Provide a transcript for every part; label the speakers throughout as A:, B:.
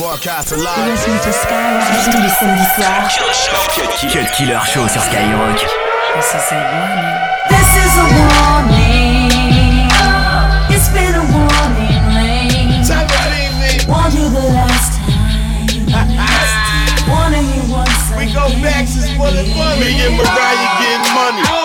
A: Broadcast live. Tous les samedis soirs. Cut Killer Show sur Skyrock. This is a warning. This is a warning. It's been a warning lane. Warned you the last time. Warning you once
B: We go back since for the fun. Me and Mariah getting money.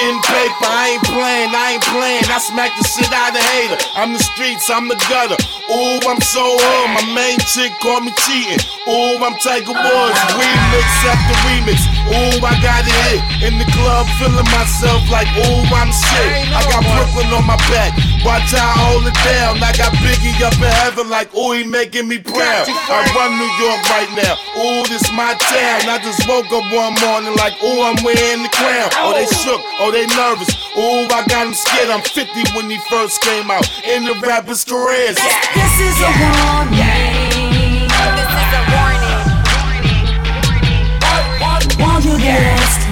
B: Getting paper. I ain't playing, I ain't playing. I smack the shit out of hater. I'm the streets, I'm the gutter. Ooh, I'm so hard. My main chick call me cheating. Ooh, I'm Tiger Woods. Remix after remix. Ooh, I got it hit. In the club, feeling myself like, ooh, I'm shit. I got Brooklyn on my back. Watch how I hold it down. I got Biggie up in heaven like, ooh, he making me proud. I run New York right now. Ooh, this my town. I just woke up one morning like, ooh, I'm wearing the crown. Oh, they shook. Oh, they nervous. Ooh, I got him scared. I'm 50 when he first came out in the rapper's careers.
A: This is a warning.
C: This is a warning.
A: Warned you the last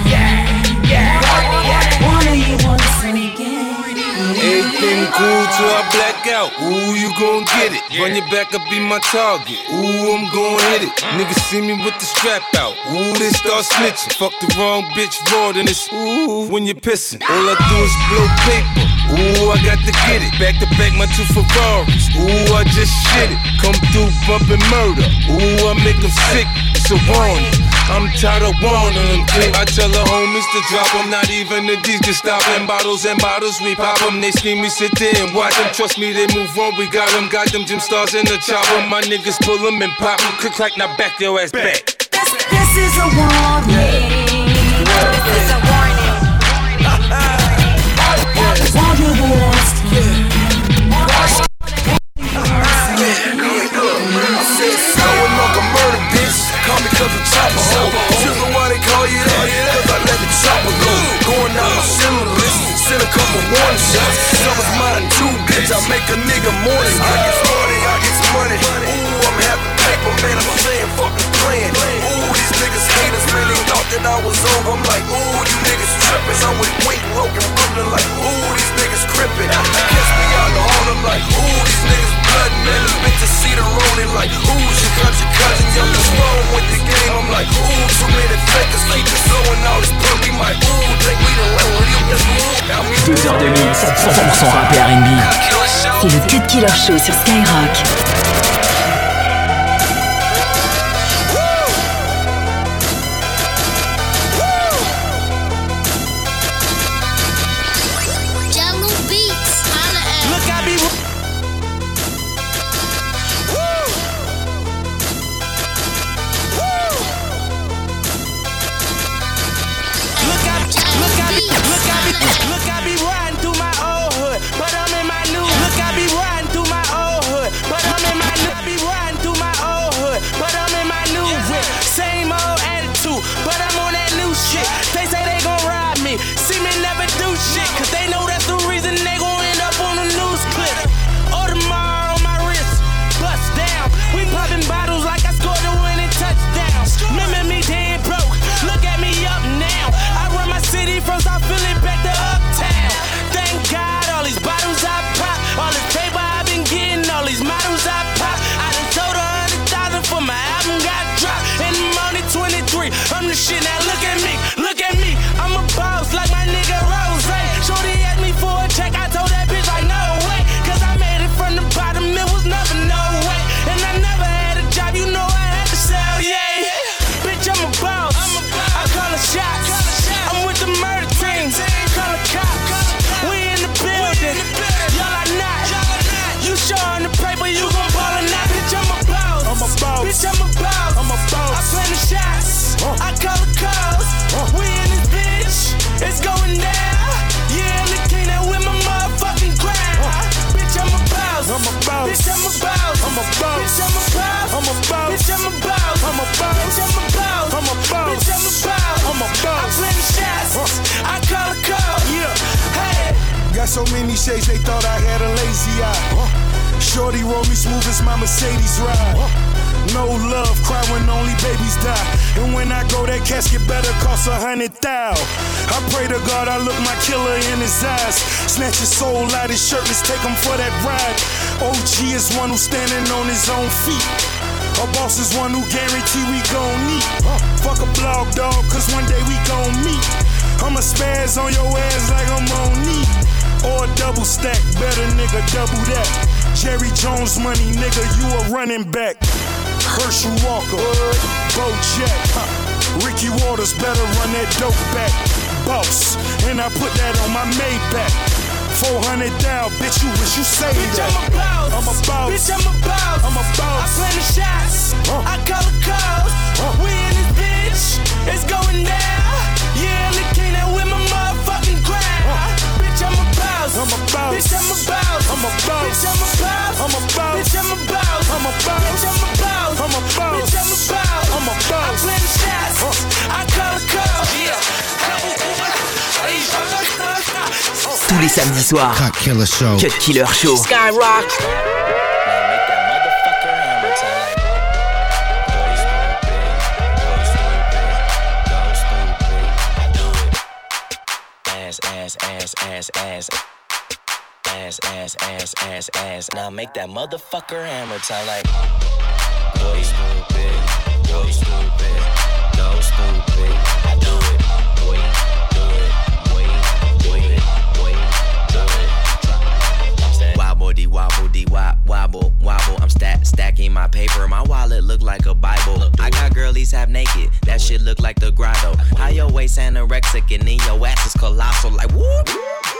D: Everything cool I black out. Ooh, you gon' get it. Run your back up, be my target. Ooh, I'm gon' hit it. Niggas see me with the strap out. Ooh, they start snitching. Fuck the wrong bitch raw, then it's ooh when you're pissing. All I do is blow paper. Ooh, I got to get it. Back to back, my two Ferraris. Ooh, I just shit it. Come through bumping murder. Ooh, I make them sick. It's a warning. I'm tired of wanting kid. I tell the homies to drop them. Not even the D's can stop them. Bottles and bottles, we pop them. They scream, we sit there and watch them. Trust me, they move on. We got them. Got them gym stars in the chopper. My niggas pull them and pop them. Click, clack, now back your ass back.
A: This, this is a warning.
C: This is a warning.
D: Shots. Summer's mine too, bitch. I make a nigga morning. I get money, I get some money. Ooh, I'm having paper, man. I'm saying fuck niggas haters, man. They thought that I was over. I'm like, ooh, you niggas trippin'. I'm with Wink, Logan, Brooklyn. Like, ooh, these niggas crippin'. Catch me out the hall. I'm like, ooh, these niggas blood, man. The bitches see the rolling. Like, ooh, she cut your cousin. Young the wrong with the game. I'm like, ooh, too many fakers. Keep it flowing all this punk. We might, ooh, think we the level. Yes, ooh. Now we
A: 2 heures de mix, 100% rap et R&B. C'est le Cut Killer Show sur Skyrock.
D: A boss. Bitch, I'm a boss. I'm a boss. Bitch, I'm a boss. I'm a boss. Bitch, I'm a boss. I'm a boss. I plan the shots. I call the calls. Yeah. Hey.
E: Got so many shades, they thought I had a lazy eye. Shorty roll me smooth as my Mercedes ride. No love, cry when only babies die. And when I go, that casket better cost a hundred thou. I pray to God I look my killer in his eyes. Snatch his soul out his shirt, let's take him for that ride. OG is one who's standing on his own feet. A boss is one who guarantee we gon' meet. Fuck a blog dog, cause one day we gon' meet. I'ma spaz on your ass like I'm on knee. Or a double stack, better nigga, double that. Jerry Jones money, nigga, you a running back. Herschel Walker, Bo Jack, huh. Ricky Watters better run that dope back. Boss, and I put that on my Maybach. 400 down, bitch, you wish you say
A: bitch,
E: that.
A: I'm a boss.
E: I'm a boss.
A: Bitch, I'm a boss.
E: I'm a boss.
A: I play the shots.
E: Huh.
A: I call the calls.
E: Huh.
A: We in this bitch. It's going down. Yeah, I'm boss.
E: I'm a boss.
A: Bitch, I'm a boss.
E: I'm a boss.
A: Bitch, I'm a boss.
E: I'm a boss.
A: Bitch, I'm a boss.
E: I'm a boss.
A: Bitch, I'm a boss.
E: I'm a boss.
A: Bitch, I'm a boss.
E: I'm a boss.
A: I play the shots. I call the calls.
F: Tous les samedis soirs.
G: Cut Killer Show.
F: Cut Killer Show.
H: Skyrock.
I: Ass, ass, ass, ass, ass. Ass, ass, ass, ass. Now make that motherfucker hammer time like. Boy, stupid. Boy, stupid. Go stupid. I do it. Boy, do it. Boy, do it. Boy, do it. Wobble dee wobble dee wop wobble wobble. I'm stack stacking my paper. My wallet look like a Bible. I got girlies half naked. That shit look like the grotto. How your waist anorexic and then your ass is colossal. Like whoop.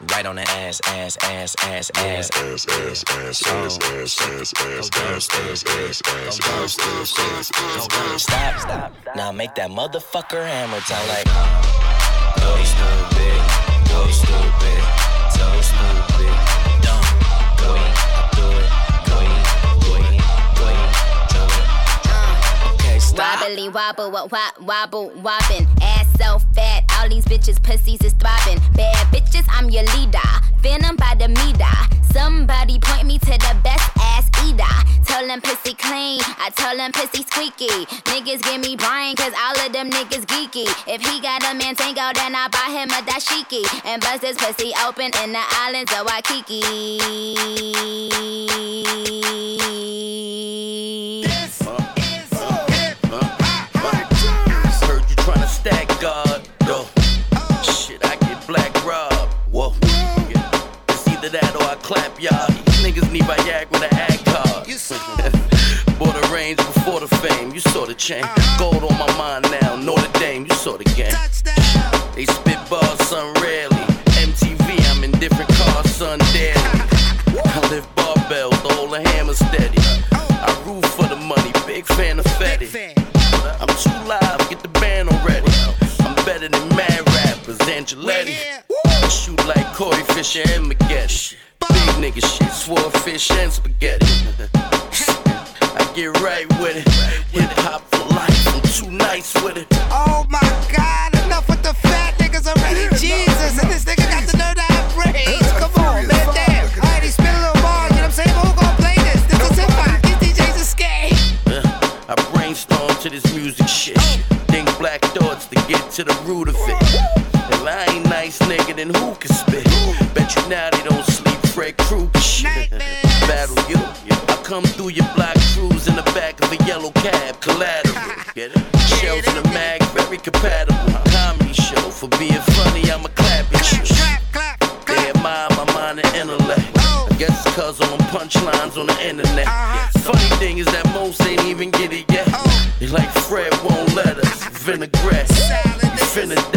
I: Right on the ass, ass, ass, ass, ass.
J: Ass, ass, ass, ass, ass, ass, ass, ass, ass, ass, ass, ass, ass, ass, ass, ass.
I: Stop, stop. Now make that motherfucker hammer time like. Go stupid, go stupid, so stupid, dumb. Go I do it, go go go do it. Okay, stop.
K: Wobbly wobble, wop, wop, wobble, wobbin'. Ass so fat, all these bitches' pussies is throbbing. Bad bitches, I'm your leader. Venom by the meter. Somebody point me to the best ass eater. Tell them pussy clean, I tell them pussy squeaky. Niggas give me Brian, cause all of them niggas geeky. If he got a man tango, then I buy him a dashiki. And bust his pussy open in the islands of Waikiki. This is hip hop.
L: Heard you tryna stack God, either that or I clap y'all. Niggas need Viagra with an ad card. Bought a range before the fame, you saw the chain. Gold on my mind now, Notre Dame, you saw the game. They spit bars, son, rarely. MTV, I'm in different cars, son, daily. I lift barbells, the whole hammer steady. I root for the money, big fan of Fetty. I'm too live, get the band already. I'm better than mad rappers, Angeletti. Shoot like Corey Fisher and Magetti. Big nigga shit, swore fish and spaghetti. I get right with it. Hip hop for life, I'm too nice with it.
A: Oh my god, enough with the fat niggas already. Jesus, and this nigga got the nerve to have braids. Come on, man, damn. Alright, he spit a little bars, you know what I'm saying? But who gon' play this? This is hip hop. These DJs are scared.
L: Uh, I brainstorm to this music shit. Think black thoughts to get to the root of it. Come through your block cruise in the back of a yellow cab, collateral. Get it? Shells in the mag, very compatible. Comedy show for being funny, I'm a clapping shit. They admire my mind and intellect. I guess it's cause all them punchlines on the internet. Funny thing is that most ain't even get it yet. They like Fred won't let us. Vinaigrette, you finna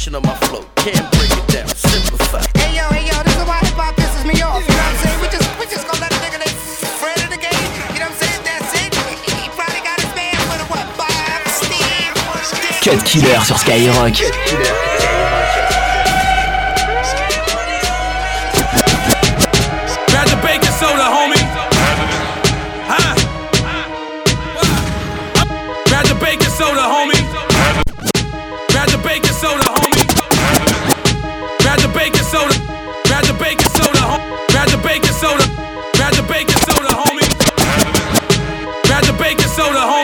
L: Fraction of my flow, can't break it down, simplify.
A: Hey yo, hey yo, this is why hip hop pisses me off. You know what I'm saying? We just, we just gonna let a nigga they friend of the game. You know what I'm saying? That's it. He probably got his band with a what? Bob, Steve,
F: Cut Killer sur Skyrock.
D: Grab the baking soda, homie. Soda, homie. Grab the baking soda, baking soda, homie. Grab the baking soda, homie.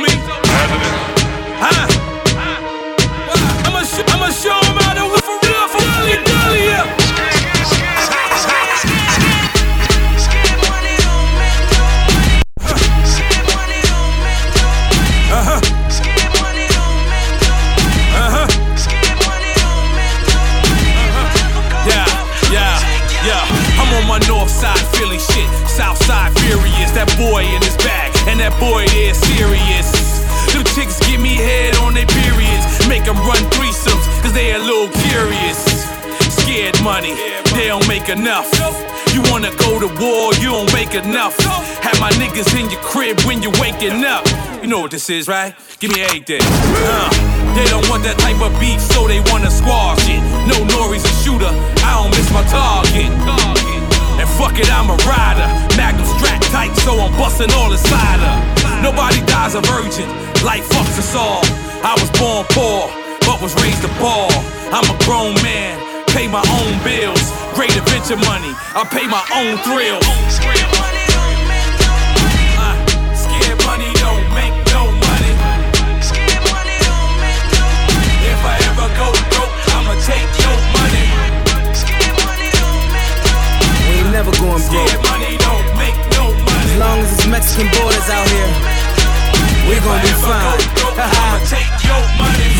D: Boy in his bag. And that boy there serious. Them chicks give me head on their periods. Make them run threesomes, cause they a little curious. Scared money, they don't make enough. You wanna go to war, you don't make enough. Have my niggas in your crib when you're waking up. You know what this is, right? Give me everything. Uh, they don't want that type of beef, so they wanna squash it. No Nori's a shooter, I don't miss my target. And fuck it, I'm a rider. Magnum tight, so I'm busting all inside her. Nobody dies a virgin, life fucks us all. I was born poor, but was raised a ball. I'm a grown man, pay my own bills. Great adventure money, I pay my own thrills. Uh, scared money don't make no money. If I ever go broke, I'ma take your money.
H: We ain't never going broke. Long as it's Mexican borders out here, we gon' be fine.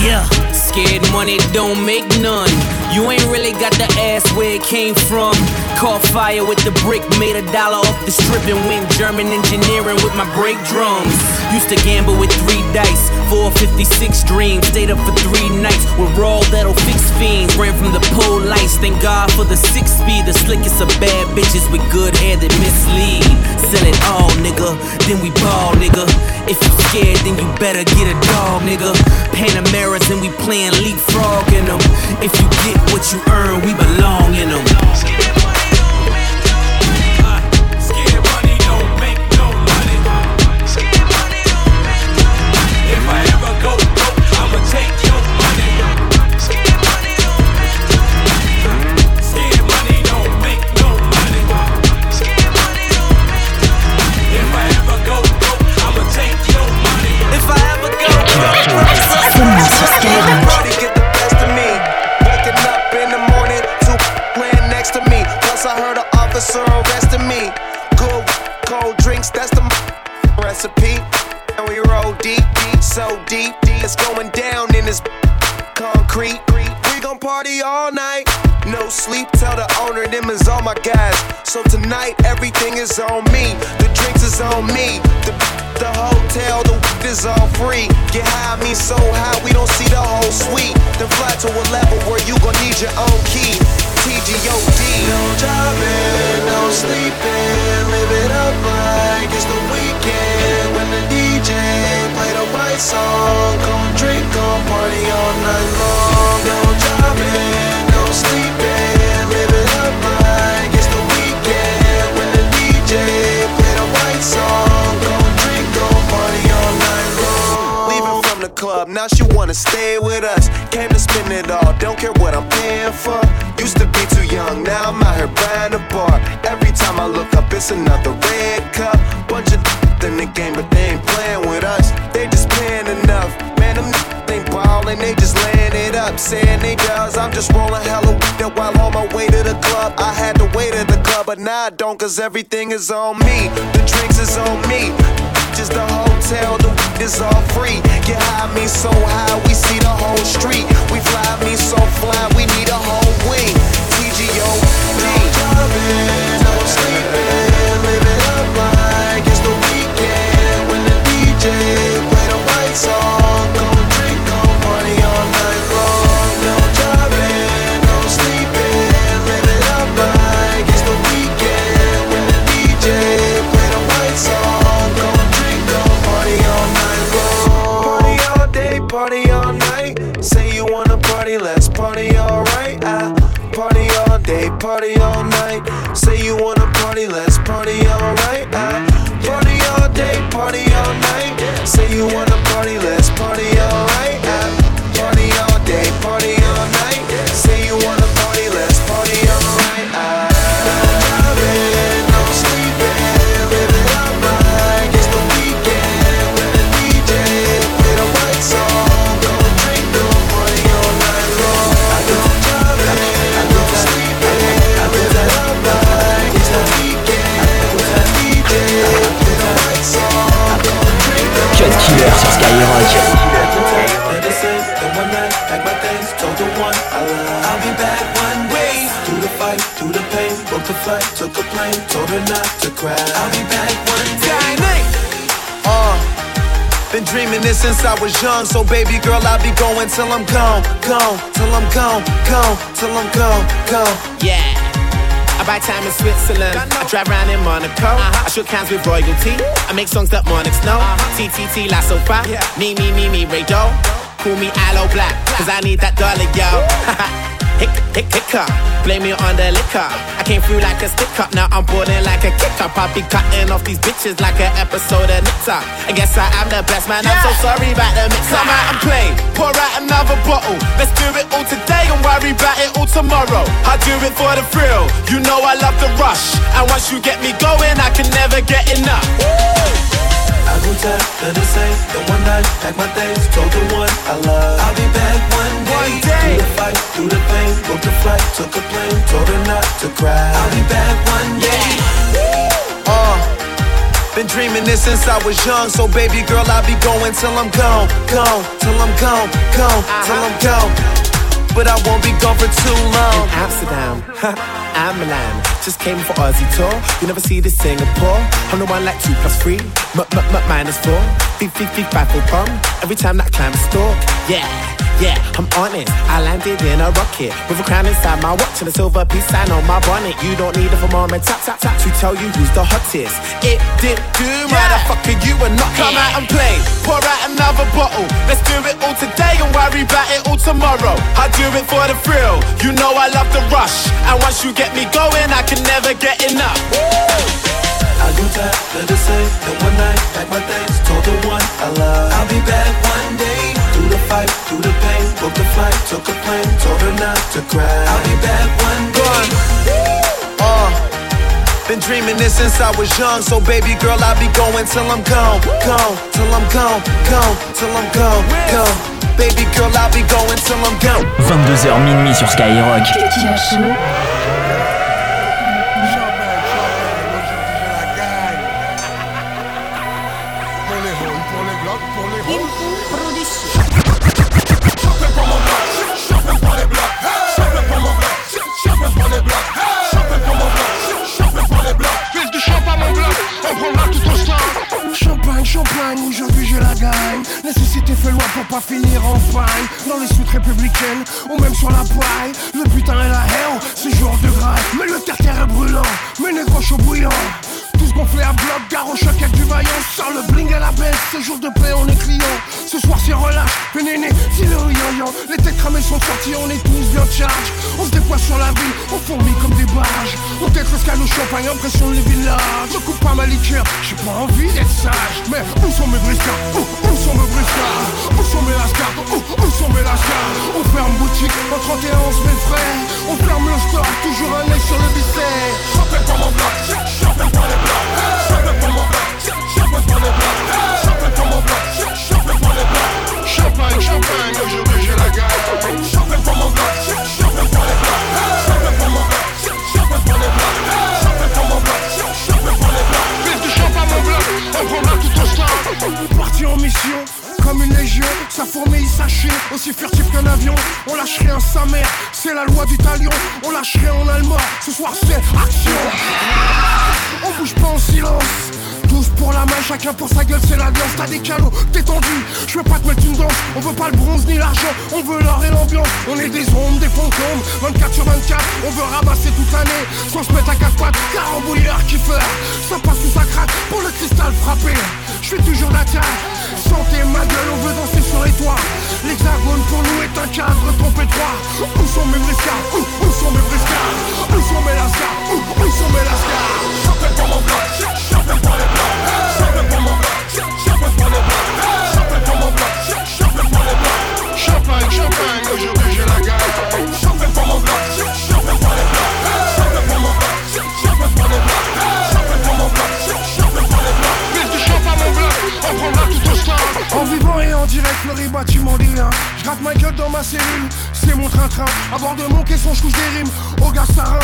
H: Yeah, scared money don't make none. You ain't really got the ass where it came from. Caught fire with the brick, made a dollar off the strip and went German engineering with my brake drums. Used to gamble with three dice, 456 dreams. Stayed up for three nights with raw that'll fix fiends. Ran from the pole lights, thank God for the six speed. The slickest of bad bitches with good hair that mislead. Sell it all, nigga, then we ball, nigga. If you scared, then you better get a dog, nigga. Panameras and we playing leapfrog in them. If you get what you earn, we belong in them.
M: Driving, no sleeping. Live it up like it's the weekend. When the DJ play the right song, gon' drink, gon' party all night long. Club, now she wanna stay with us. Came to spend it all, don't care what I'm paying for. Used to be too young, now I'm out here buying a bar. Every time I look up, it's another red cup. Bunch of in the game, but they ain't playing with us. They just paying enough. Man, them ain't ballin', they just laying up. Saying they does, I'm just rolling hella with it while on my way to the club. I had to wait at the club, but now I don't, cause everything is on me. The drinks is on me. Just the hotel, the weed is all free. Get high, me so high, we see the whole street. We fly, me so fly, we need a whole wing. TGO, no no sleeping, let's party alright. I party all day, party all night. Say you wanna party, let's party alright. I party all day, party all night. Say you wanna party, let's party alright.
A: Killer sur Skyrock.
J: I'll be back one way. Through the fight, through the pain, booked a flight, took a plane, told her not to cry. I'll be back one day.
M: Uh, been dreaming this since I was young, so baby girl, I'll be going till I'm gone, gone, till I'm gone, gone, till I'm gone, gone.
N: Yeah. I buy time in Switzerland. I drive around in Monaco. Uh-huh. I shook hands with royalty. I make songs that monarchs know. Uh-huh. TTT La Sofa. Me, me, me, me, Ray. Call me Aloe Blacc, cause I need that dollar, yo. Hick, hick, hiccup. Blame me on the liquor. I came through like a stick up, now I'm boarding like a kick up. I'll be cutting off these bitches like an episode of Nip/Tuck. I guess I am the best man, I'm so sorry about the mix. Come out and play, pour out another bottle. Let's do it all today and worry about it all tomorrow. I do it for the thrill, you know I love the rush. And once you get me going, I can never get enough.
J: I go tap to the same, the one night, pack my things, told the one I love. I'll be back one day. Through the fight, through the pain, booked a flight, took a plane, told her not to cry. I'll be back one day.
M: Uh, been dreaming this since I was young, so baby girl, I'll be going till I'm gone, gone, till I'm gone, gone, till I'm gone. But I won't be gone for too long.
N: In Amsterdam, I'm Milan. Just came for Aussie tour. You never see this Singapore. I'm the one like two plus three, m m m minus four. Beep beep beep five for pump. Every time that climb a stalk. Yeah, yeah, I'm honest. I landed in a rocket with a crown inside my watch and a silver peace sign on my bonnet. You don't need it a thermometer tap tap tap to tell you who's the hottest. It did do, motherfucker. You are not come out and play. Pour out another bottle. Let's do it all today and worry about it all tomorrow. I do it for the thrill. You know I love the rush, and once you get me going, I can never get enough.
J: I go tap to the same, the one night, pack my things, told the one I love. To cry. I'll be back one day.
M: Uh, been dreaming this since I was young, so baby girl, I'll be going till I'm gone, gone, till I'm gone, gone, till I'm gone, gone. Baby girl, I'll be going till I'm gone.
A: 22h minuit sur Skyrock.
O: Champagne, aujourd'hui je la gagne. Nécessité fait loi pour pas finir en faille. Dans les suites républicaines, ou même sur la paille Le putain et la haine, c'est jour de grâce. Mais le terre-terre est brûlant, mais négro chaud bouillant tous gonflés à bloc, gare au choc du vaillant Sors le bling à la baisse, c'est jour de paix, on est client. Ce soir c'est relâche, le néné, c'est le yo Les têtes cramées sont sorties, on est tous bien charge. On se déploie sur la ville, on fourmille comme des barrages. On tête l'escale au champagne, impression les villages. Je coupe pas ma liqueur, j'ai pas envie d'être sage. Mais où sont mes briscards où, où sont mes briscards Où sont mes lascars? Où, où sont mes lascars? On ferme boutique, en 31 on se met frais. On ferme le store, toujours un On lâche rien en allemand, ce soir c'est action. On bouge pas en silence. Tous pour la main, chacun pour sa gueule, c'est la danse. T'as des calots, t'es tendu. Je veux pas te mettre une danse. On veut pas le bronze ni l'argent, on veut l'or et l'ambiance. On est des ombres, des fantômes. 24 sur 24, on veut ramasser toute l'année. Sans se mettre à quatre pattes, carambouilleur, kiffeur. Ça passe sous sa craque pour le cristal frappé. Je fais toujours la Santé, ma gueule, on veut danser sur les toits. L'hexagone pour nous est un cadre trompé droit. Où sont mes briscards où, sont mes briscards Où sont mes lascars où, sont mes lascars Champagne pour mon bloc, champagne pour les blocs. Champagne pour mon bloc, champagne pour les blocs. Champagne pour mon bloc, champagne pour les blocs. Champagne, champagne, aujourd'hui j'ai la gagne. Champagne pour mon bloc, champagne pour. dans ma cellule. C'est mon train-train, à bord de mon caisson, je couche des rimes. Au gaz sarin,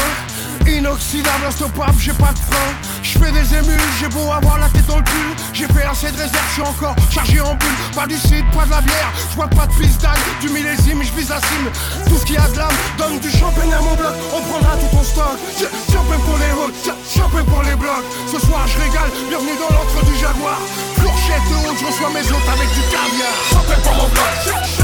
O: inoxydable, instoppable, j'ai pas de frein. Je fais des émules, j'ai beau avoir la tête dans le cul. J'ai fait assez de réserve, je suis encore chargé en bulle. Pas du cidre, pas de la bière, je vois pas de piste d'âne, du millésime, je vise la cime. Tout ce qui a de l'âme, donne du champagne à mon bloc, on prendra tout ton stock. Champagne pour les routes, champagne pour les blocs. Ce soir je régale, bienvenue dans l'entre du jaguar. Fourchette haute, je reçois mes hôtes avec du caviar. Champagne pour mon bloc,